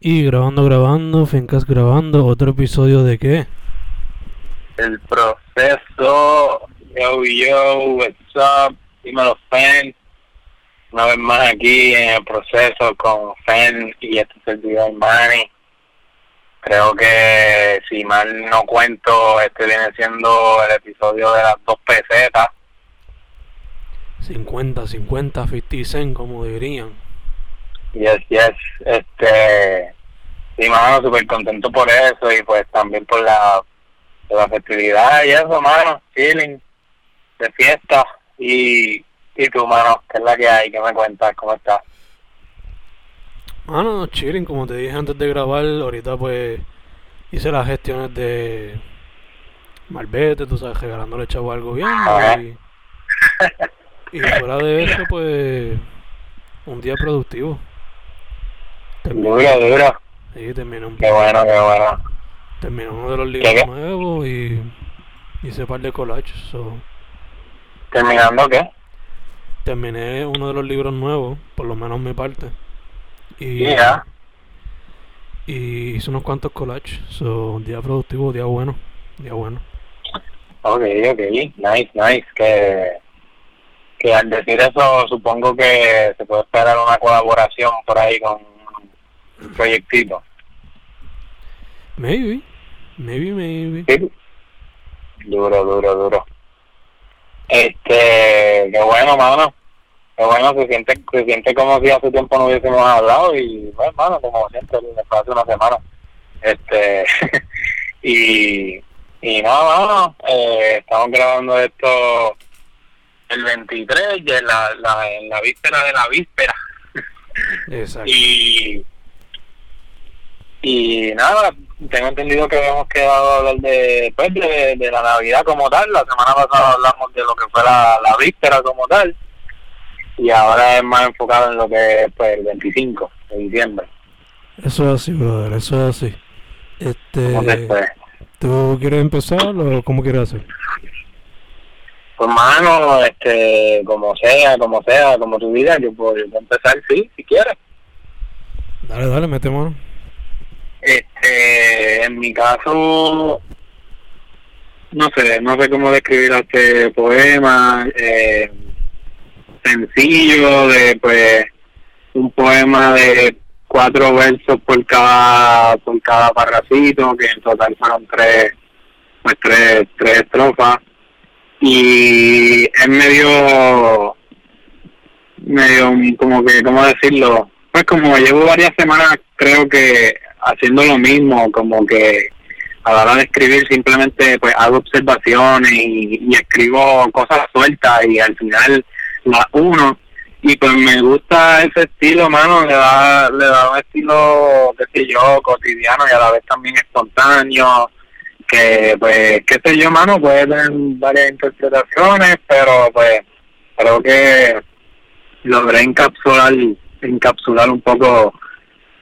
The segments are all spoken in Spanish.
Y grabando, grabando, Fincas grabando, otro episodio de qué? El proceso, yo, yo, what's up, dímelo, Fen. Una vez más aquí en el proceso con Fen y este servidor Manny. Creo que si mal no cuento, este viene siendo el episodio de las dos pesetas. 50, 50, 50 cent, como dirían. Yes, yes. Este, sí, mano, súper contento por eso y pues también por la, por la festividad y eso, mano, chilling, de fiesta. Y, y tú, mano, ¿qué es la que hay? ¿Qué me cuentas? ¿Cómo estás? Mano, chilling, como te dije antes de grabar, ahorita pues hice las gestiones de Malvete, tú sabes, regalándole chavo al gobierno y, y fuera de eso, pues un día productivo. Dura, dura. Sí, terminé un Qué bueno, qué bueno. terminé uno de los ¿Qué, libros qué? nuevos y hice un par de collages. So, ¿Terminando qué? terminé uno de los libros nuevos, por lo menos mi parte. Y, Ya. y hice unos cuantos collages. So, día productivo, día bueno. Día bueno. Ok, ok. Nice, nice. Que, que al decir eso, supongo que se puede esperar una colaboración por ahí con proyectito. Maybe. Maybe, maybe. Sí. Duro, duro, duro. Este, qué bueno, mano. Qué bueno, se siente, se siente como si hace tiempo no hubiésemos hablado y, bueno, mano, como siempre, de una semana. Este, y, y nada, mano, eh, estamos grabando esto el 23, ya en la, la, en la víspera de la víspera. Exacto. Y, y nada, tengo entendido que habíamos quedado a hablar de, pues, de, de la Navidad como tal. La semana pasada hablamos de lo que fue la, la víspera como tal. Y ahora es más enfocado en lo que es pues, el 25 de diciembre. Eso es así, brother. Eso es así. Este, pues, ¿Tú quieres empezar o cómo quieres hacer? pues, mano, este, como sea, como sea, como tu vida, yo puedo, yo puedo empezar, sí, si quieres. Dale, dale, mete mano. Este, en mi caso, no sé, no sé cómo describir este poema, eh, sencillo, de pues un poema de cuatro versos por cada por cada parrafito, que en total fueron tres, pues tres, tres estrofas, y es medio, medio como que, ¿cómo decirlo? Pues como llevo varias semanas, creo que haciendo lo mismo, como que a la hora de escribir simplemente pues hago observaciones y, escribo cosas sueltas y al final las uno. Y pues me gusta ese estilo mano le da le da un estilo qué sé yo cotidiano y a la vez también espontáneo que pues qué sé yo mano puede tener varias interpretaciones pero pues creo que logré encapsular encapsular un poco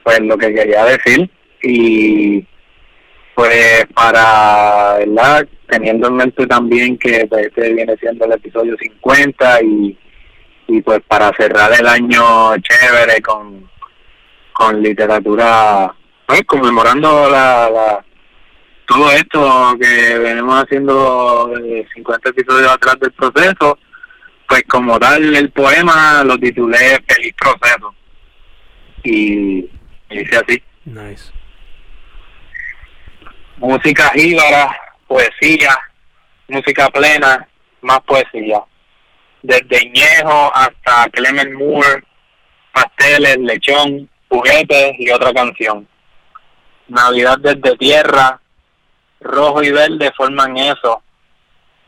pues lo que quería decir. Y pues para verdad teniendo en mente también que pues, este viene siendo el episodio 50 y y pues para cerrar el año chévere con con literatura pues conmemorando la, la todo esto que venimos haciendo eh, 50 episodios atrás del proceso pues como tal el poema lo titulé Feliz Proceso. Y, dice así Nice. música jíbara, poesía, música plena, más poesía. Desde Ñejo hasta Clement Moore, pasteles, lechón, juguetes y otra canción. Navidad desde tierra, rojo y verde forman eso.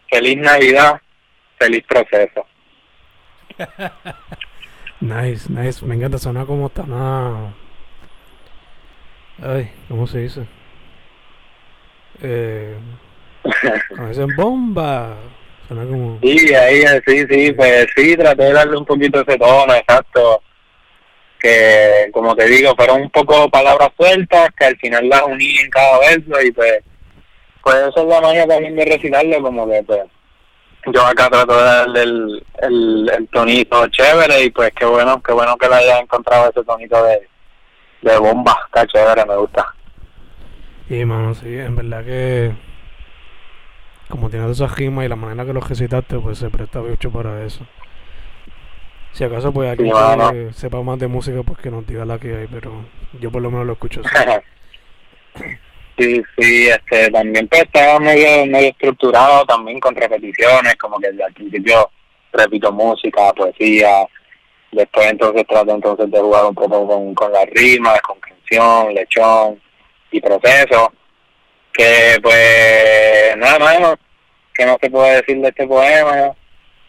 Feliz Navidad, feliz proceso. Nice, nice. Me encanta sonar como está nada. Ay, ¿cómo se dice? Eh, cuando dicen bomba. Suena como. Sí, ahí, sí, sí, pues sí, traté de darle un poquito ese tono, exacto. Que, como te digo, fueron un poco palabras sueltas, que al final las uní en cada verso y pues, pues eso es la magia también de recitarlo, como que pues, yo acá trato de darle el, el, el tonito chévere y pues qué bueno, qué bueno que le haya encontrado ese tonito de, de bomba, está chévere, me gusta. Y mano, sí, en verdad que como tienes esa rimas y la manera que lo recitaste, pues se presta mucho para eso. Si acaso pues alguien Sí, que sepa más de música, pues que nos diga la que hay, pero yo por lo menos lo escucho así. Sí, sí, este, también pues estaba medio, medio estructurado también con repeticiones, como que al principio repito música, poesía, después entonces trato entonces de jugar un poco con, rimas, con canción, lechón y proceso, que pues nada más, que no se puede decir de este poema,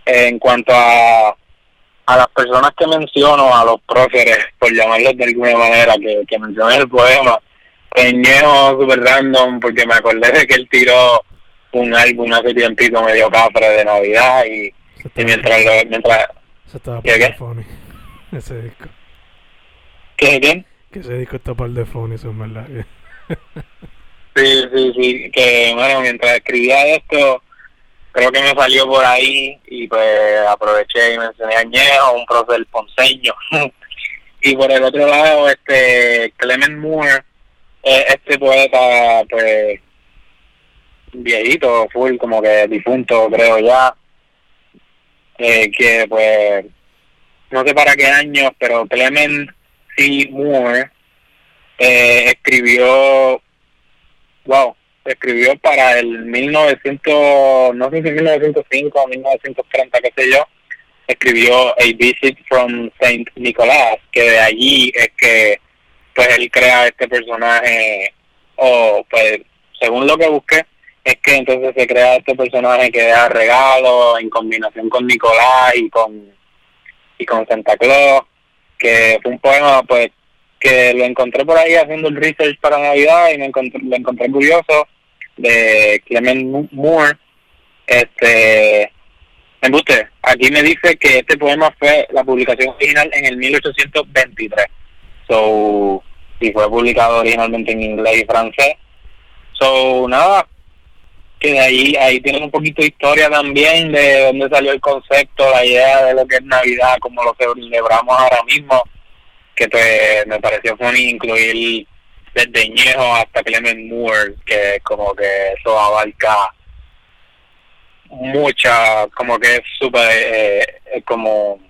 en cuanto a a las personas que menciono, a los próceres, por llamarlos de alguna manera, que, que mencioné en el poema, peñejo super random, porque me acordé de que él tiró un álbum hace tiempito medio cafre de Navidad y, y mientras lo, mientras se estaba ¿Qué, par de funny. Ese disco. ¿qué, qué? Que ese disco está par de funny, eso es verdad. Sí, sí, sí, que bueno, mientras escribía esto, creo que me salió por ahí y pues aproveché y mencioné a Añejo, un prócer ponceño. y por el otro lado, este Clement Moore, eh, este poeta, pues viejito, full, como que difunto, creo ya, eh, que pues no sé para qué años, pero Clement C. Moore eh, escribió wow, escribió para el 1900, no sé si 1905 o 1930, qué sé yo, escribió A Visit from Saint Nicolás, que de allí es que pues él crea este personaje, o pues según lo que busqué, es que entonces se crea este personaje que da regalo en combinación con Nicolás y con y con Santa Claus, que fue un poema pues que lo encontré por ahí haciendo el research para Navidad y me encontré, lo encontré curioso de Clement Mo- Moore. Este, me guste, aquí me dice que este poema fue la publicación original en el 1823. So, y fue publicado originalmente en inglés y francés. So, nada, que de ahí, ahí tienen un poquito de historia también de dónde salió el concepto, la idea de lo que es Navidad, como lo celebramos ahora mismo que pues me pareció funny incluir desde Ñejo hasta Clement Moore, que como que eso abarca mucha, como que es súper, eh, eh, como,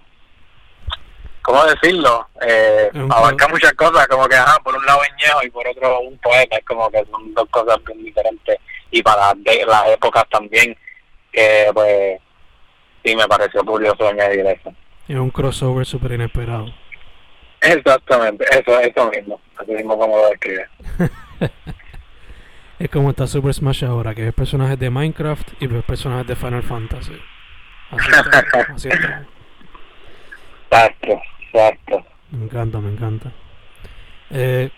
¿cómo decirlo? Eh, abarca muchas cosas, como que, ajá, por un lado es Ñejo y por otro un poeta, es como que son dos cosas bien diferentes y para de- las épocas también, que pues sí me pareció curioso añadir eso. Es un crossover súper inesperado. Exactamente, eso, eso mismo, así mismo como lo describe. Es como está Super Smash ahora, que ves personajes de Minecraft y ves personajes de Final Fantasy. Así está. así está. Exacto, exacto. Me encanta, me encanta. Eh,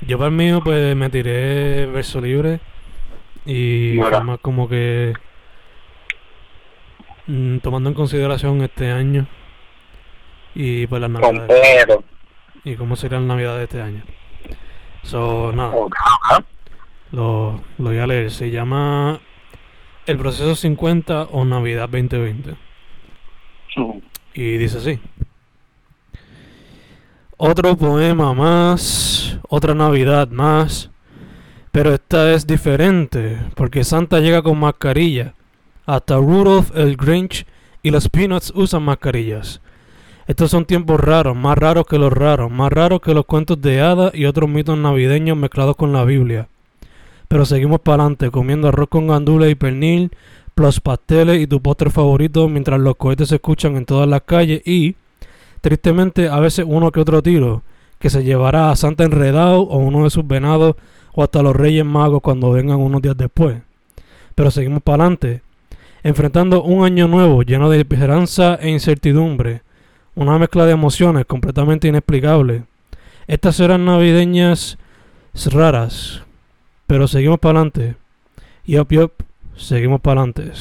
yo para el mío, pues me tiré verso libre. Y Ahora. fue más como que. mm, tomando en consideración este año. Y pues las navidades. Y cómo serían las navidades de este año. So, nada. Ok, ajá. Lo, lo voy a leer. Se llama El proceso 50 o Navidad 2020. Y dice así. Otro poema más, otra Navidad más. Pero esta es diferente, porque Santa llega con mascarilla. Hasta Rudolph el Grinch y los Peanuts usan mascarillas. Estos son tiempos raros, más raros que los raros, más raros que los cuentos de hadas y otros mitos navideños mezclados con la Biblia. Pero seguimos para adelante, comiendo arroz con gandules y pernil, plus pasteles y tu postre favorito mientras los cohetes se escuchan en todas las calles y, tristemente, a veces uno que otro tiro que se llevará a Santa enredado o uno de sus venados o hasta los Reyes Magos cuando vengan unos días después. Pero seguimos para adelante, enfrentando un año nuevo lleno de esperanza e incertidumbre, una mezcla de emociones completamente inexplicable. Estas serán navideñas raras, pero seguimos para adelante. Yup, yup, seguimos para adelante.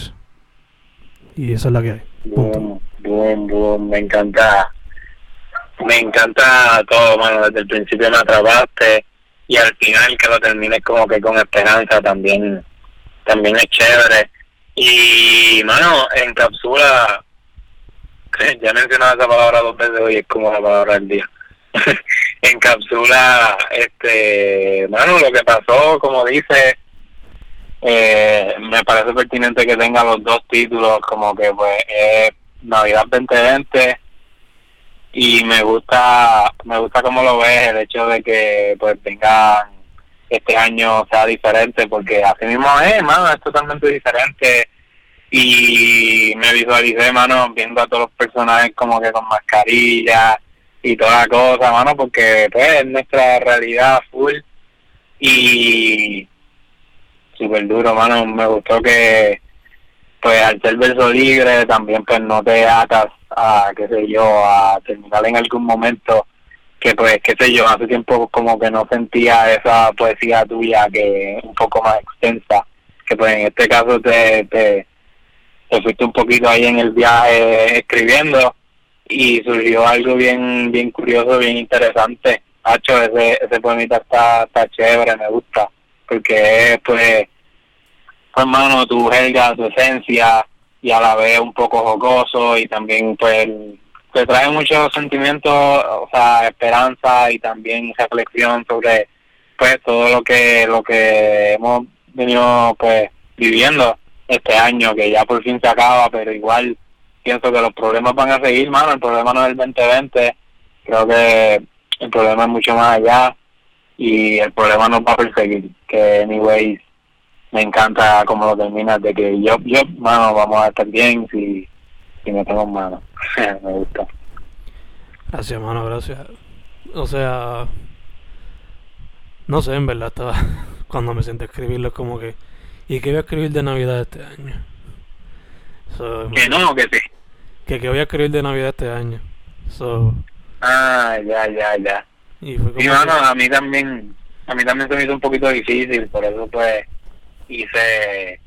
Y esa es la que hay. Punto. Boom, boom, boom. Me encanta. Me encanta todo, mano. Desde el principio me atrapaste y al final que lo termines como que con esperanza también, también es chévere. Y, mano, encapsula, ya he mencionado esa palabra dos veces hoy, es como la palabra del día. encapsula, este, bueno, lo que pasó, como dice, eh, me parece pertinente que tenga los dos títulos, como que pues es Navidad 2020 y me gusta, me gusta cómo lo ves, el hecho de que pues vengan este año sea diferente, porque así mismo es, hermano, es totalmente diferente. Y me visualicé, mano, viendo a todos los personajes como que con mascarilla y toda la cosa, mano, porque pues es nuestra realidad full. Y súper duro, mano, me gustó que pues al ser verso libre también pues no te atas a, qué sé yo, a terminar en algún momento que pues, qué sé yo, hace tiempo como que no sentía esa poesía tuya que un poco más extensa, que pues en este caso te, te te fuiste un poquito ahí en el viaje escribiendo y surgió algo bien bien curioso, bien interesante. Hacho, ese, ese poemita está, está chévere, me gusta, porque es pues, pues hermano, tu jerga, tu esencia y a la vez un poco jocoso y también pues te trae muchos sentimientos, o sea, esperanza y también reflexión sobre pues todo lo que lo que hemos venido pues viviendo este año que ya por fin se acaba, pero igual pienso que los problemas van a seguir, mano, el problema no es el 2020, creo que el problema es mucho más allá y el problema nos va a perseguir, que anyways me encanta como lo terminas de que yo, yo, mano, vamos a estar bien si, si metemos mano, me gusta. Gracias, mano, gracias. O sea, no sé, en verdad estaba, cuando me senté a escribirlo como que ¿Y qué voy a escribir de Navidad este año? que no, que sí. Que, que voy a escribir de Navidad este año. So, ah, ya, ya, ya. Y fue como a mí también, a mí también se me hizo un poquito difícil, por eso pues hice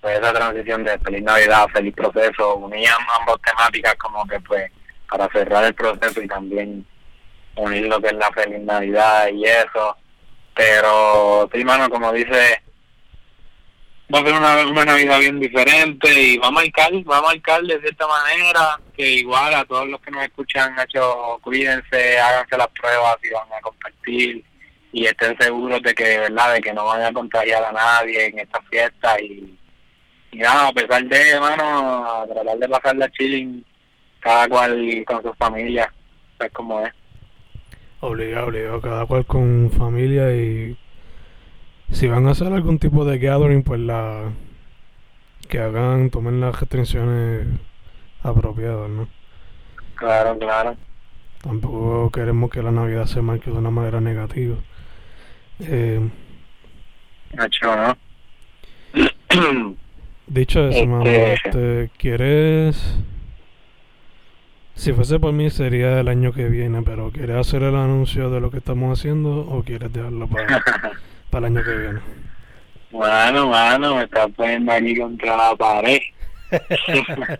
pues esa transición de feliz Navidad, feliz proceso, unía ambas temáticas como que pues para cerrar el proceso y también unir lo que es la feliz Navidad y eso. Pero sí, mano, como dice va a ser una, una Navidad bien diferente y va a marcar, va a marcar de cierta manera que igual a todos los que nos escuchan, hecho, cuídense, háganse las pruebas y van a compartir y estén seguros de que, verdad, de que no van a contagiar a nadie en esta fiesta y, y nada, a pesar de, hermano, a tratar de pasar la chilling cada cual con su familia, es como es. Obligado, obligado, cada cual con familia y si van a hacer algún tipo de gathering, pues la que hagan, tomen las restricciones apropiadas, ¿no? Claro, claro. Tampoco queremos que la Navidad se marque de una manera negativa. Eh, ¿no? Dicho eso, mamá, este, ¿quieres...? Si fuese por mí sería el año que viene, pero ¿quieres hacer el anuncio de lo que estamos haciendo o quieres dejarlo para... para el año que viene? Bueno, mano, me estás poniendo aquí contra la pared.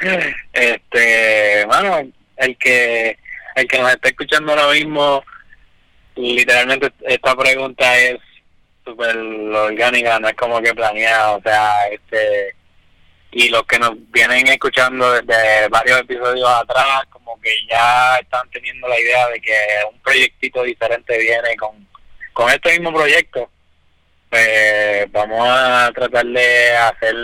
este, bueno, el que el que nos está escuchando ahora mismo, literalmente esta pregunta es súper orgánica, no es como que planeada, o sea, este y los que nos vienen escuchando desde varios episodios atrás, como que ya están teniendo la idea de que un proyectito diferente viene con con este mismo proyecto, pues vamos a tratar de hacer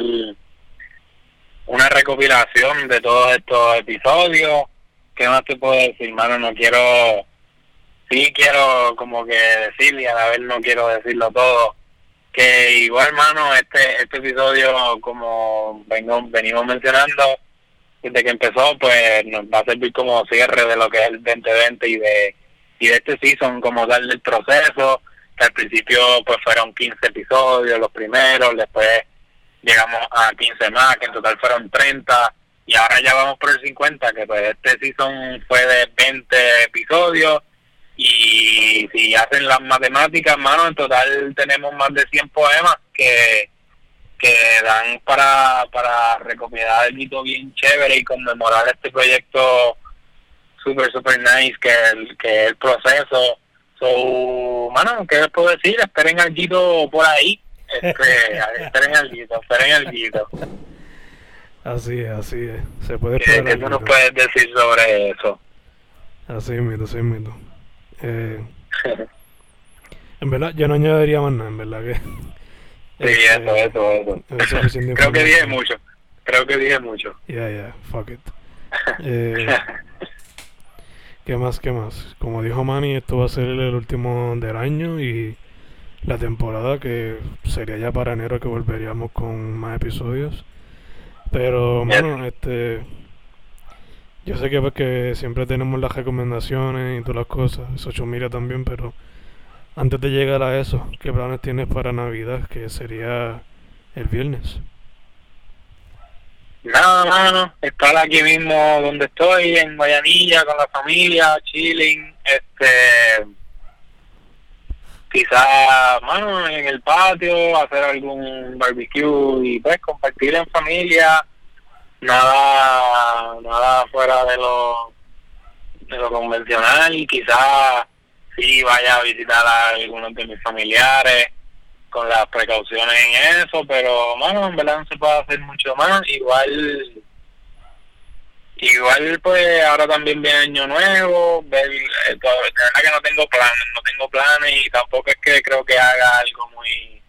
una recopilación de todos estos episodios. ¿Qué más te puedo decir, mano? No quiero, sí quiero como que decir a la vez no quiero decirlo todo. Que igual, mano, este, este episodio, como vengo, venimos mencionando, desde que empezó, pues nos va a servir como cierre de lo que es el 2020 y de y de este season como tal del proceso, que al principio pues fueron 15 episodios los primeros, después llegamos a 15 más, que en total fueron 30, y ahora ya vamos por el 50, que pues este season fue de 20 episodios, y si hacen las matemáticas, mano, en total tenemos más de 100 poemas que que dan para, para recopilar algo bien chévere y conmemorar este proyecto super, super nice que el, que el proceso. So, mano, ¿qué les puedo decir? Esperen algo por ahí. Este, esperen algo, esperen algo. Así es, así es. Se puede ¿Qué, ¿qué tú nos puedes decir sobre eso? Así mismo, así mismo. Eh, en verdad, yo no añadiría más nada, en verdad que... Sí, eso, eso, eso. es Creo que dije mucho. Creo que dije mucho. Ya, ya, fuck it. Eh, ¿Qué más, qué más? Como dijo Manny, esto va a ser el último del año y la temporada que sería ya para enero que volveríamos con más episodios. Pero, bueno, este... Yo sé que, pues, que siempre tenemos las recomendaciones y todas las cosas, social media también, pero antes de llegar a eso, ¿qué planes tienes para Navidad? Que sería el viernes. Nada, mano, estar aquí mismo donde estoy, en Guayanilla, con la familia, chilling, este, quizás, mano, en el patio, hacer algún barbecue y pues compartir en familia, nada, nada fuera de lo, de lo convencional, quizás sí vaya a visitar a algunos de mis familiares, con las precauciones en eso, pero bueno, en verdad no se puede hacer mucho más. Igual, igual pues ahora también viene año nuevo, ver, eh, de verdad que no tengo planes, no tengo planes y tampoco es que creo que haga algo muy,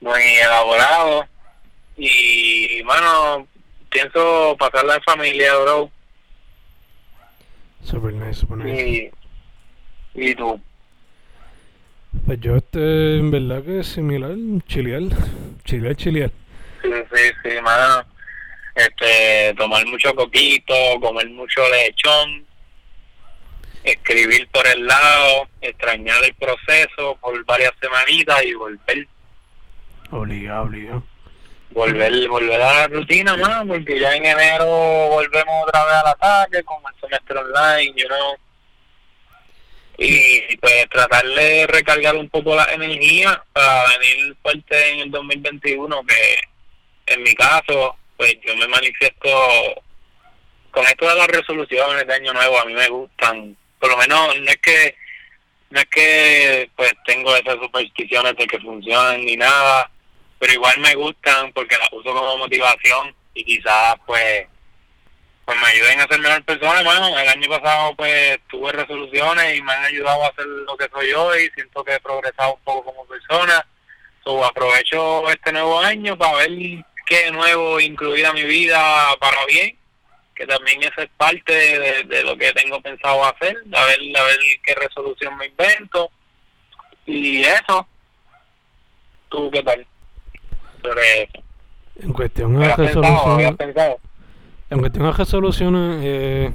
muy elaborado. Y bueno, pienso pasarla en familia, bro. Super nice, super nice. Y, y tú. Pues yo este, en verdad que es similar, chilear, chilear, chilear. Sí, sí, sí, mano. Este, tomar mucho coquito, comer mucho lechón, escribir por el lado, extrañar el proceso por varias semanitas y volver, Obligado, obligado. Volver, volver a la rutina, más porque ya en enero volvemos otra vez al ataque con el semestre online, you know. Y pues tratar de recargar un poco la energía para venir fuerte en el 2021, que en mi caso, pues yo me manifiesto con esto de las resoluciones de año nuevo, a mí me gustan, por lo menos no es que no es que pues tengo esas supersticiones de que funcionan ni nada, pero igual me gustan porque las uso como motivación y quizás pues pues me ayuden a ser mejor persona, bueno, el año pasado pues tuve resoluciones y me han ayudado a ser lo que soy hoy, siento que he progresado un poco como persona, so, aprovecho este nuevo año para ver qué nuevo incluir mi vida para bien, que también esa es parte de, de lo que tengo pensado hacer, a ver, a ver qué resolución me invento y eso. ¿Tú qué tal? Sobre eso. En cuestión de ¿Habías pensado? ¿Habías resoluciones, en cuestión de resoluciones, eh,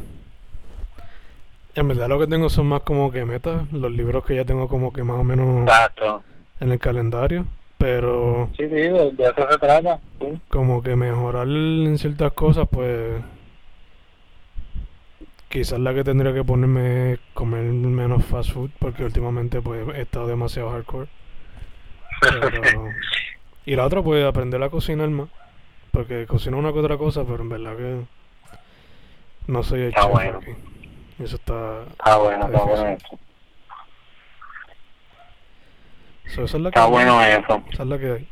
en verdad lo que tengo son más como que metas, los libros que ya tengo como que más o menos Exacto. en el calendario, pero Sí, sí, de, de eso se trata. Sí. como que mejorar en ciertas cosas, pues quizás la que tendría que ponerme es comer menos fast food, porque últimamente pues he estado demasiado hardcore. Pero- y la otra pues aprender a cocinar más, porque cocino una que otra cosa, pero en verdad que no soy el Está chef bueno. aquí. Eso está... Está bueno, está bueno eso. so, esa es la que Está bueno eso. Esa es la que hay.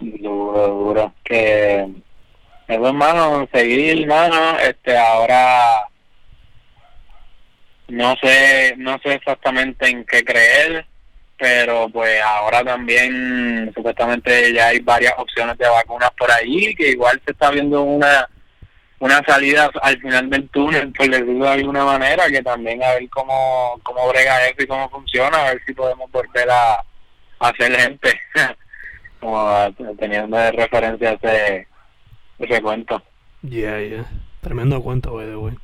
Duro, duro. Que eso, hermano, seguir, hermano, este, ahora no sé, no sé exactamente en qué creer, pero pues ahora también supuestamente ya hay varias opciones de vacunas por ahí, que igual se está viendo una una salida al final del túnel, por decirlo de alguna manera, que también a ver cómo, cómo brega eso y cómo funciona, a ver si podemos volver a, a ser gente, como teniendo de referencia ese, ese cuento. Yeah, yeah. Tremendo cuento, way.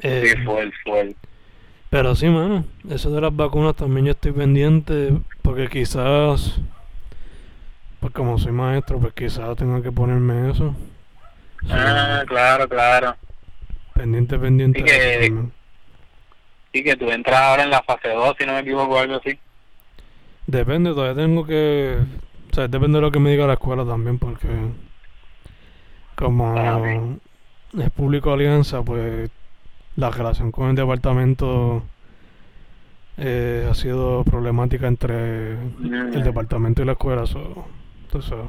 Sí, Eh, fue, fue. Pero sí, mano, eso de las vacunas también yo estoy pendiente porque quizás, pues como soy maestro, pues quizás tenga que ponerme eso. So, Ah, claro, claro. pendiente, pendiente. Eso que-. Sí, que tú entras ahora en la fase 2, si no me equivoco, o algo así. Depende, todavía tengo que, o sea, depende de lo que me diga la escuela también porque como Ah, es público alianza, pues la relación con el departamento eh, ha sido problemática entre Mm. el departamento y la escuela. So, sabes.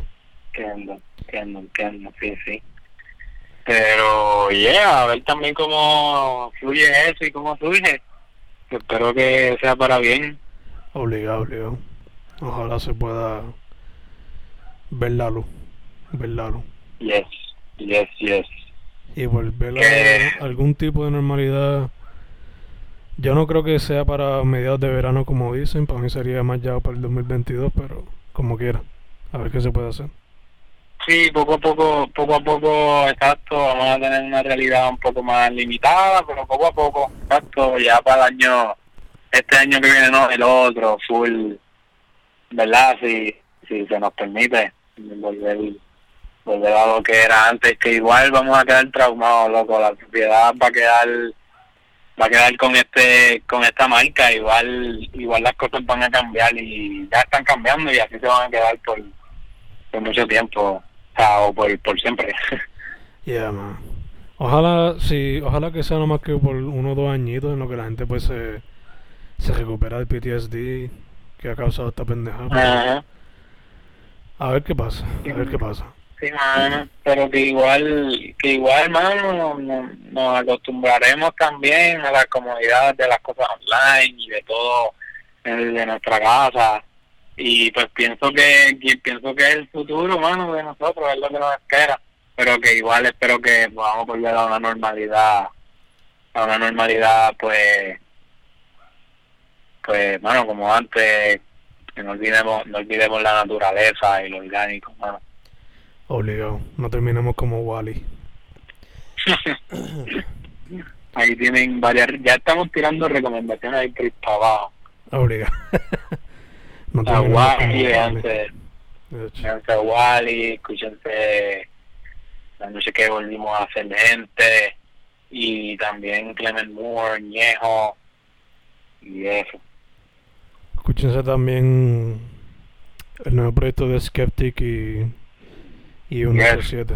Entiendo, entiendo, entiendo, sí, sí. Pero, yeah, a ver también cómo fluye eso y cómo surge. Espero que sea para bien. Obligado, obligado. Ojalá se pueda ver la luz. Ver la luz. Yes, yes, yes. Y volver a algún tipo de normalidad. Yo no creo que sea para mediados de verano como dicen. Para mí sería más ya para el 2022, pero como quiera. A ver qué se puede hacer. Sí, poco a poco, poco a poco, exacto, vamos a tener una realidad un poco más limitada, pero poco a poco, exacto, ya para el año, este año que viene, no, el otro, full, ¿verdad? Si, si se nos permite volver, volver a lo que era antes, que igual vamos a quedar traumados, loco, la propiedad va a quedar, va a quedar con este, con esta marca, igual, igual las cosas van a cambiar y ya están cambiando y así se van a quedar por, por mucho tiempo, o sea, o por, por siempre. Yeah, man. Ojalá, sí, ojalá que sea nomás que por uno o dos añitos en lo que la gente pues se, se recupera del PTSD que ha causado esta pendeja. pero Ajá. A ver qué pasa, a ver qué pasa. Sí, mano, pero que igual, que igual, hermano, nos, nos acostumbraremos también a las comodidades de las cosas online y de todo eh, de nuestra casa. Y pues pienso que, pienso que el futuro, mano, de nosotros, es lo que nos espera. Pero que igual espero que podamos volver a una normalidad, a una normalidad, pues, pues, mano, como antes, que no olvidemos, no olvidemos la naturaleza y lo orgánico, mano. Obligado, no terminemos como Wally. Ahí tienen varias, ya estamos tirando recomendaciones por ahí para abajo. Obligado. no A Wally, véanse, De hecho. véanse a Wally, escúchense la noche que volvimos a hacer gente y también Clement Moore, Ñejo y eso. Escúchense también el nuevo proyecto de Skeptic y, y 187.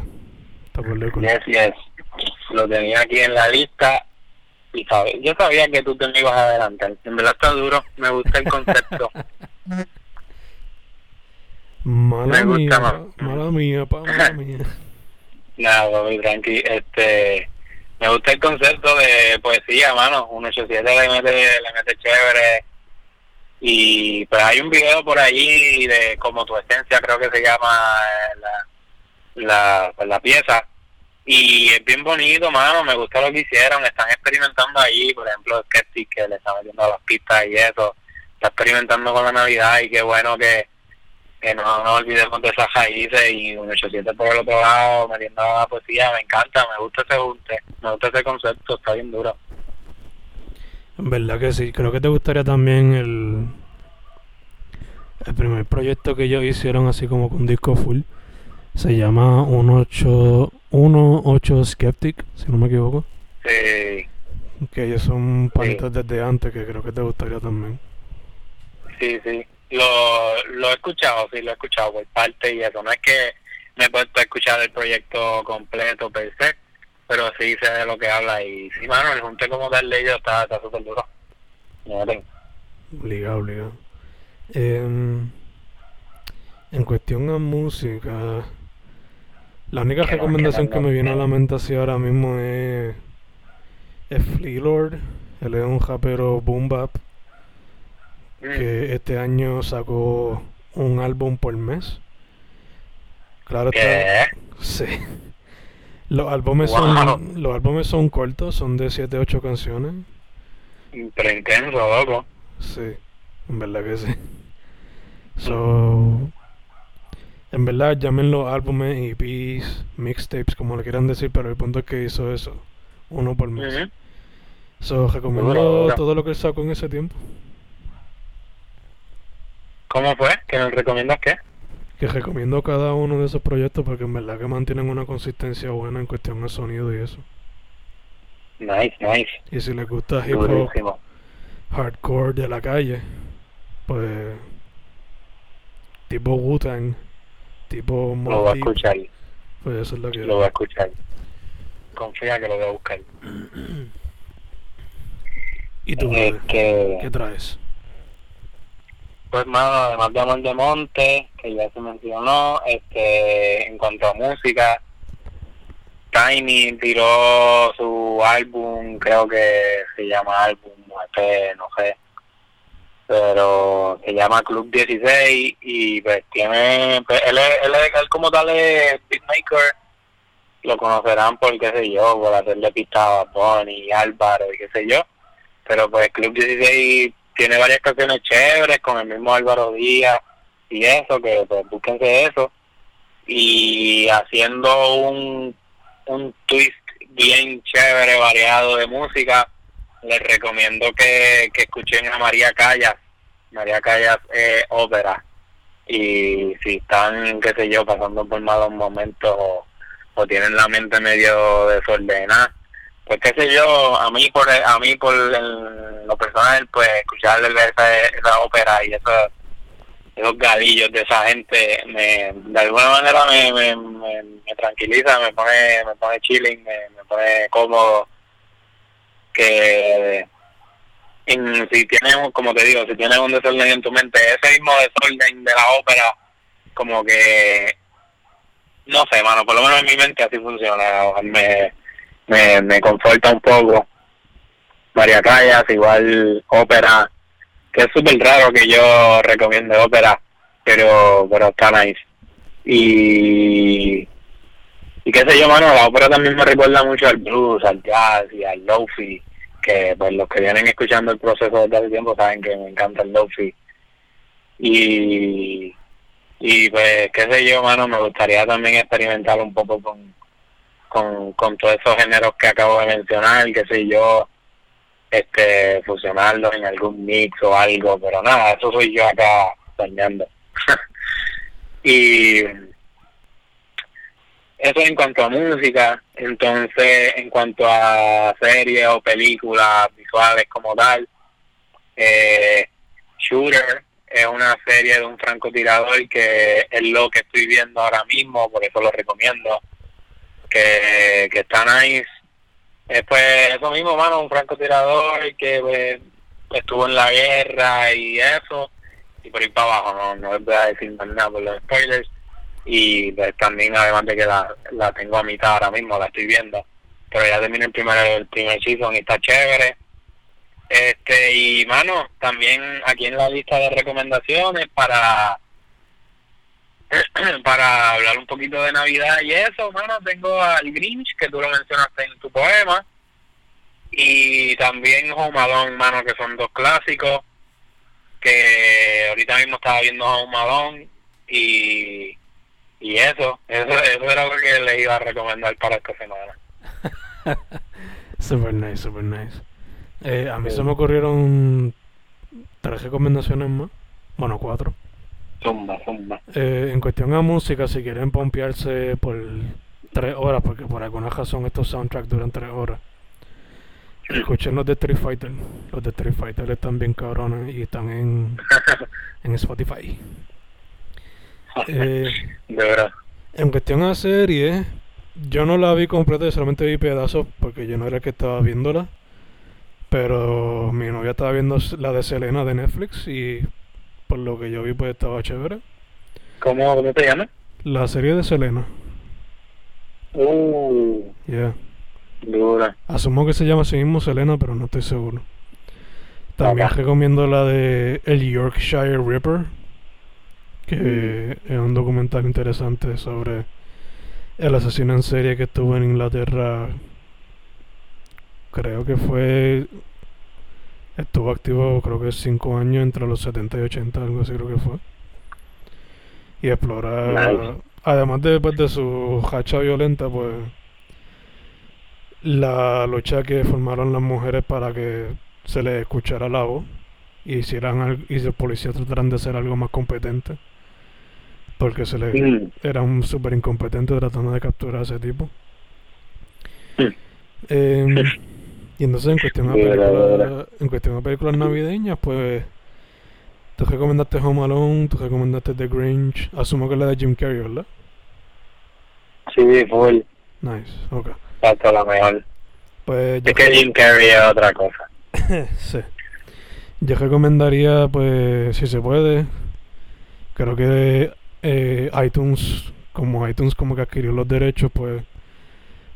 Está por lejos. Yes, yes. Lo tenía aquí en la lista y sabe, yo sabía que tú te me ibas a adelantar. En verdad está duro, me gusta el concepto. Mala Me gusta mía, mala mía, pa, mala mía. Nada, papi, tranqui. Este, me gusta el concepto de poesía, mano. 187 le mete, le mete chévere. Y pues hay un video por allí de como tu esencia, creo que se llama eh, la, la, la pieza. Y es bien bonito, mano. Me gusta lo que hicieron. Están experimentando ahí, por ejemplo, Skeptic, que le está metiendo a las pistas y eso. Está experimentando con la Navidad y qué bueno que, que no nos olvidemos de esas raíces y un 87 por el otro lado metiendo la poesía, me encanta, me gusta ese junte, me gusta ese concepto, está bien duro. En verdad que sí. Creo que te gustaría también el, el primer proyecto que ellos hicieron así como con disco full. Se llama 18, 18 Skeptic, si no me equivoco. Sí, Que ellos son panitas desde antes, que creo que te gustaría también. sí, sí, lo, lo he escuchado, sí, lo he escuchado por parte y eso, no es que me he puesto a escuchar el proyecto completo per se, pero sí sé de lo que habla y sí, mano, el junte como tal de ellos está está súper duro. Obligado, obligado. Em, en cuestión a música, la única Que recomendación que que no, me viene a la mente así ahora mismo es, es Flea Lord. Él es un rapero boom bap Mm, que este año sacó un álbum por mes. Claro está. Sí. Los álbumes Wow. son los álbumes son cortos, son de 7 8 canciones. Pero intenso, loco. Sí, en verdad que sí. So, en verdad llamen los álbumes, EPs, mixtapes, como le quieran decir, pero el punto es que hizo eso, uno por mes. Ujú. So, recomiendo Duro, duro. todo lo que él sacó en ese tiempo. ¿Cómo fue? ¿Que nos recomiendas qué? Que recomiendo cada uno de esos proyectos porque en verdad que mantienen una consistencia buena en cuestión de sonido y eso. Nice, nice. Y si les gusta hip hop Durísimo. hardcore de la calle, pues tipo Wu-Tang, tipo Lo voy a escuchar. pues eso es lo que Lo voy a escuchar. Confía que lo voy a buscar. ¿Y tú, ¿Qué traes? pues, mano, además de Amor de Monte, que ya se mencionó, este, en cuanto a música, Tiny tiró su álbum, creo que se llama álbum, no sé, pero se llama Club 16 y pues tiene, pues, él, es, él, como tal es beatmaker, lo conocerán por qué sé yo, por hacerle pista a Bonnie, Álvaro y qué sé yo, pero pues Club 16 tiene varias canciones chéveres con el mismo Álvaro Díaz y eso, que pues búsquense eso, y haciendo un, un twist bien chévere, variado de música, les recomiendo que, que escuchen a María Callas. María Callas es ópera. Y si están, qué sé yo, pasando por malos momentos o, o tienen la mente medio desordenada, pues qué sé yo, a mí por a mí por lo personal, pues escuchar esa, esa ópera y esos, esos galillos de esa gente, me, de alguna manera me, me, me, tranquiliza, me pone, me pone chilling, me, me pone cómodo que si tienes, como te digo, si tienes un desorden en tu mente, ese mismo desorden de la ópera, como que, no sé, mano, por lo menos en mi mente así funciona, me, me, me conforta un poco. María Callas, igual ópera, que es súper raro que yo recomiende ópera, pero, pero está nice. Y y qué sé yo, mano, la ópera también me recuerda mucho al blues, al jazz y al lofi, que pues los que vienen escuchando el proceso desde hace tiempo saben que me encanta el lofi. Y, y pues qué sé yo, mano, me gustaría también experimentar un poco con, con, con todos esos géneros que acabo de mencionar, qué sé yo, este fusionarlos en algún mix o algo, pero nada, eso soy yo acá soñando. y eso en cuanto a música, entonces en cuanto a series o películas visuales como tal, eh, Shooter es una serie de un francotirador que es lo que estoy viendo ahora mismo, por eso lo recomiendo, que, que está nice. Eh, pues eso mismo, mano, un francotirador que pues, estuvo en la guerra y eso, y por ir para abajo, no, no voy a decir nada por los spoilers y pues, también además de que la, la tengo a mitad ahora mismo, la estoy viendo, pero ya terminé el primer, el primer season y está chévere. Este, y mano, también aquí en la lista de recomendaciones para para hablar un poquito de Navidad y eso, mano, tengo al Grinch, que tú lo mencionaste en tu poema, y también Home Alone, mano, que son dos clásicos, que ahorita mismo estaba viendo Home Alone, y y eso, eso, eso era lo que le iba a recomendar para esta semana. super nice, super nice. Eh, a mí se me ocurrieron tres recomendaciones más. Bueno, cuatro. Zumba, zumba. Eh, en cuestión a música, si quieren pompearse por tres horas, porque por alguna razón estos soundtracks duran tres horas. Escuchen los de Street Fighter. Los de Street Fighter están bien cabrones y están en, en Spotify. Eh, de verdad. En cuestión a serie, yo no la vi completa, solamente vi pedazos porque yo no era el que estaba viéndola. Pero mi novia estaba viendo la de Selena de Netflix y por lo que yo vi pues estaba chévere. ¿Cómo, cómo te llama? La serie de Selena. Uh. Yeah. Dura. Asumo que se llama así mismo Selena, pero no estoy seguro. También recomiendo la de El Yorkshire Ripper que es un documental interesante sobre el asesino en serie que estuvo en Inglaterra. Creo que fue. Estuvo activo, creo que 5 años entre los 70 y 80, algo así creo que fue. Y explorar. Además de, pues, de su hacha violenta, pues. La lucha que formaron las mujeres para que se les escuchara la voz y hicieran y los policías trataran de hacer algo más competente porque se le Mm. era un súper incompetente tratando de capturar a ese tipo. Mm. Em, y entonces en cuestión de películas, en cuestión de películas navideñas, pues tú recomendaste Home Alone, tú recomendaste The Grinch, asumo que es la de Jim Carrey, ¿verdad? Sí, full. Nice, ok. Hasta la mejor. Pues Es que Jim Carrey es otra cosa. sí. yo recomendaría, pues, si se puede, creo que eh, iTunes, como iTunes como que adquirió los derechos, pues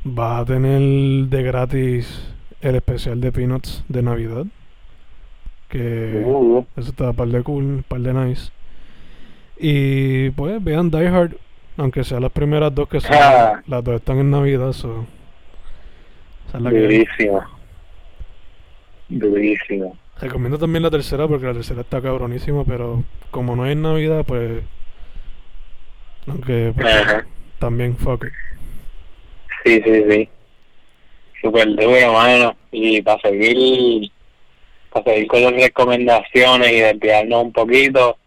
vas a tener de gratis el especial de Peanuts de Navidad. Que eso está par de cool, par de nice. Y pues vean Die Hard, aunque sean las primeras dos que son, Ah. las dos están en Navidad, so. esa es la que hay. durísimo. Durísimo. Recomiendo también la tercera porque la tercera está cabronísima, pero como no es en Navidad, pues. Aunque pues, también fuck it. Sí, sí, sí. Súper duro, mano. Y para seguir, para seguir con las recomendaciones y desviarnos un poquito,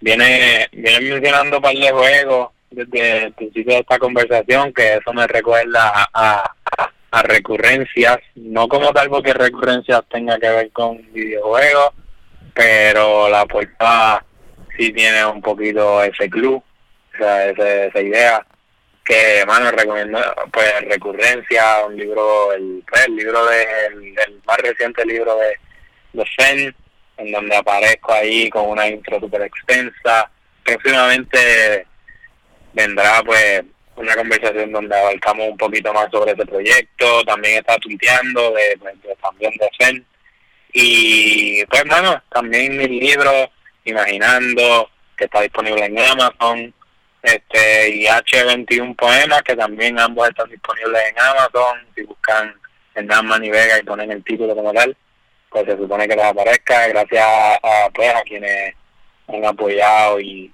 viene, viene mencionando un par de juegos desde el principio de esta conversación, que eso me recuerda a, a, a recurrencias, no como tal porque recurrencias tenga que ver con videojuegos, pero la portada sí tiene un poquito ese club, esa idea que mano recomiendo pues recurrencia un libro el, pues, el libro de el, más reciente libro de de en donde aparezco ahí con una intro super extensa. Próximamente vendrá pues una conversación donde abarcamos un poquito más sobre ese proyecto. También está tuiteando de, pues, también de Zen. Y pues bueno también mi libro imaginando que está disponible en Amazon este y H21 Poemas que también ambos están disponibles en Amazon si buscan Hernán y Vega y ponen el título como tal pues se supone que les aparezca. Gracias a, pues a quienes han apoyado y,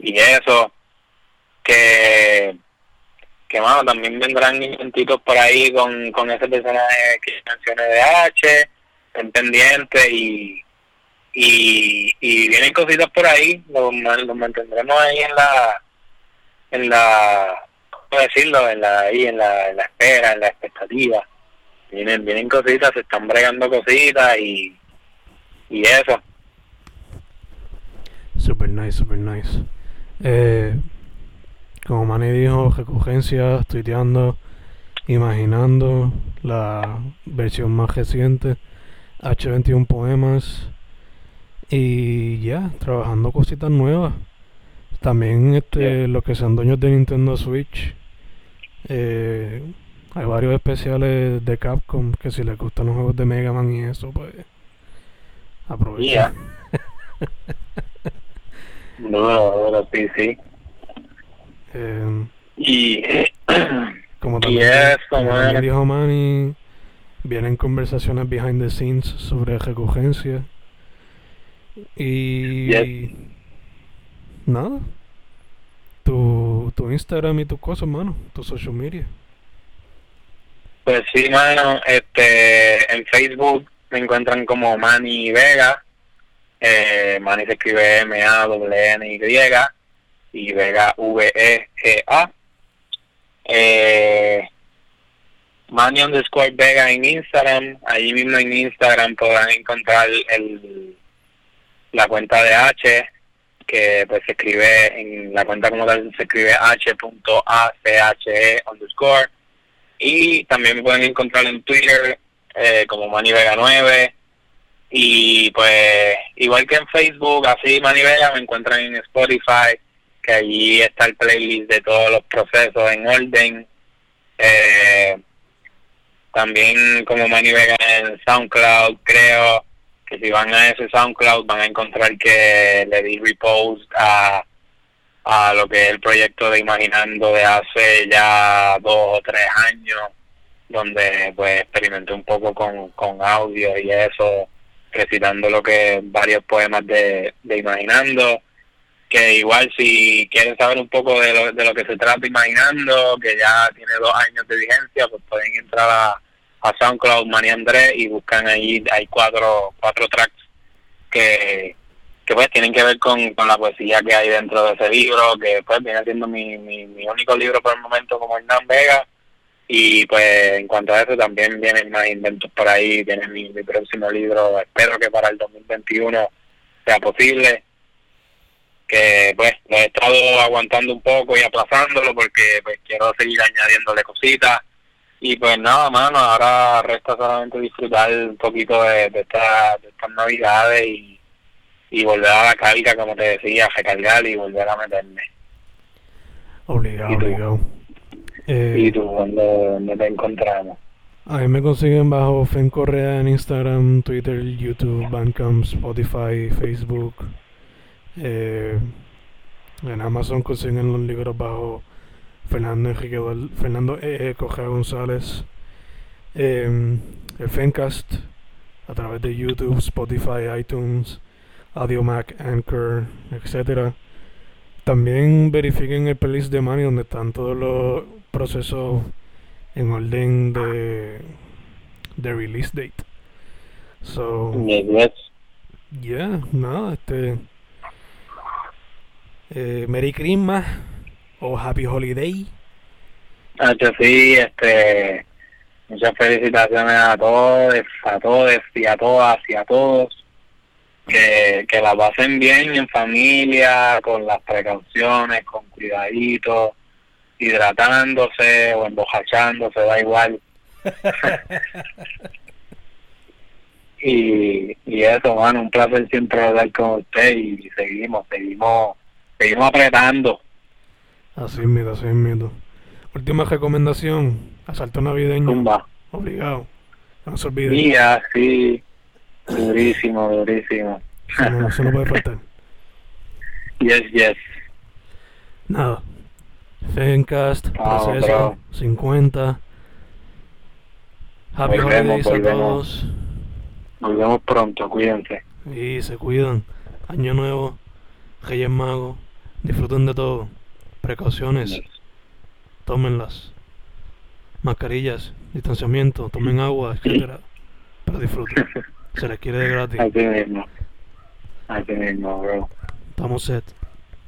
y eso. Que que bueno también vendrán inventitos por ahí con, con ese personaje que mencioné de H estén pendientes y y, y vienen cositas por ahí, los, los mantendremos ahí en la, en la, ¿cómo decirlo? En la, ahí en la, en la espera, en la expectativa. Vienen, vienen cositas, se están bregando cositas y, y eso. Super nice, super nice. Eh, como Manny dijo, recurrencias, tuiteando, imaginando la versión más reciente, H21 Poemas y ya, trabajando cositas nuevas. También este, los que sean dueños de Nintendo Switch, eh, hay varios especiales de Capcom que si les gustan los juegos de Mega Man y eso, pues aprovechen. Yeah. No, pero sí, sí. Eh, Y, como también, dijo Manny, vienen conversaciones behind the scenes sobre recurrencia. Y Yes. Nada. Tu, tu Instagram y tus cosas, mano. Tu social media. Pues sí, mano, este, en Facebook me encuentran como Manny Vega, eh, Manny se escribe M-A-N-N-Y y Vega V-E-G-A. Eh, Manny underscore Vega en Instagram, allí mismo en Instagram podrán encontrar el, la cuenta de H, que pues se escribe en la cuenta como tal se escribe h.ache underscore. Y también me pueden encontrar en Twitter eh, como Manny Vega 9 y pues igual que en Facebook así Manny Vega me encuentran en Spotify que allí está el playlist de todos los procesos en orden. Eh, también como Manny Vega en SoundCloud creo que si van a ese SoundCloud van a encontrar que le di repost a a lo que es el proyecto de Imaginando de hace ya dos o tres años, donde pues experimenté un poco con, con audio y eso, recitando lo que varios poemas de, de Imaginando, que igual si quieren saber un poco de lo, de lo que se trata Imaginando, que ya tiene dos años de vigencia, pues pueden entrar a, a SoundCloud Mani Andrés y buscan ahí, hay cuatro, cuatro tracks que que pues tienen que ver con, con la poesía que hay dentro de ese libro, que pues viene siendo mi, mi, mi único libro por el momento como Hernán Vega. Y pues en cuanto a eso también vienen más inventos por ahí, viene mi, mi próximo libro, espero que para el 2021 sea posible. Que pues lo he estado aguantando un poco y aplazándolo porque pues quiero seguir añadiéndole cositas. Y pues nada, mano, ahora resta solamente disfrutar un poquito de, de, esta- de estas navidades y y volver a la carga, como te decía, recargar y volver a meterme. Obligado, ¿Y obligado. Eh, ¿Y tú dónde, dónde te encontramos? A mí me consiguen bajo Fen Correa en Instagram, Twitter, YouTube, Bandcamp, Spotify, Facebook. Eh, en Amazon consiguen los libros bajo Fernando Enrique Fernando E. E. Correa González. Eh, el Fencast a través de YouTube, Spotify, iTunes, AudioMac, Anchor, etcétera. También verifiquen el playlist de Mani donde están todos los procesos en orden de, de release date. So, yeah, nada, este. Eh, Merry Christmas o Happy Holiday. Sí, este, muchas felicitaciones a todos, a todos y a todas y a todos. Que, que la pasen bien en familia, con las precauciones, con cuidadito, hidratándose o embojachándose, da igual. y, y eso, mano, un placer siempre hablar con usted y seguimos, seguimos, seguimos apretando. Así mismo, así mismo. Última recomendación: asalto navideño. Tumba. Obligado. No se olviden. Mía, sí, durísimo, durísimo. Eso no, eso no puede faltar. Yes, yes. Nada. Fencast, Vamos, proceso, bro. 50. Happy Volvemos, Holidays a volvemos. todos. Nos vemos pronto, cuídense. Y se cuidan. Año nuevo, Reyes Magos. Disfruten de todo. Precauciones, tómenlas. Mascarillas, distanciamiento, tomen agua, etcétera. Pero disfruten. Se les quiere de gratis. Así mismo. Así mismo, bro. Estamos set.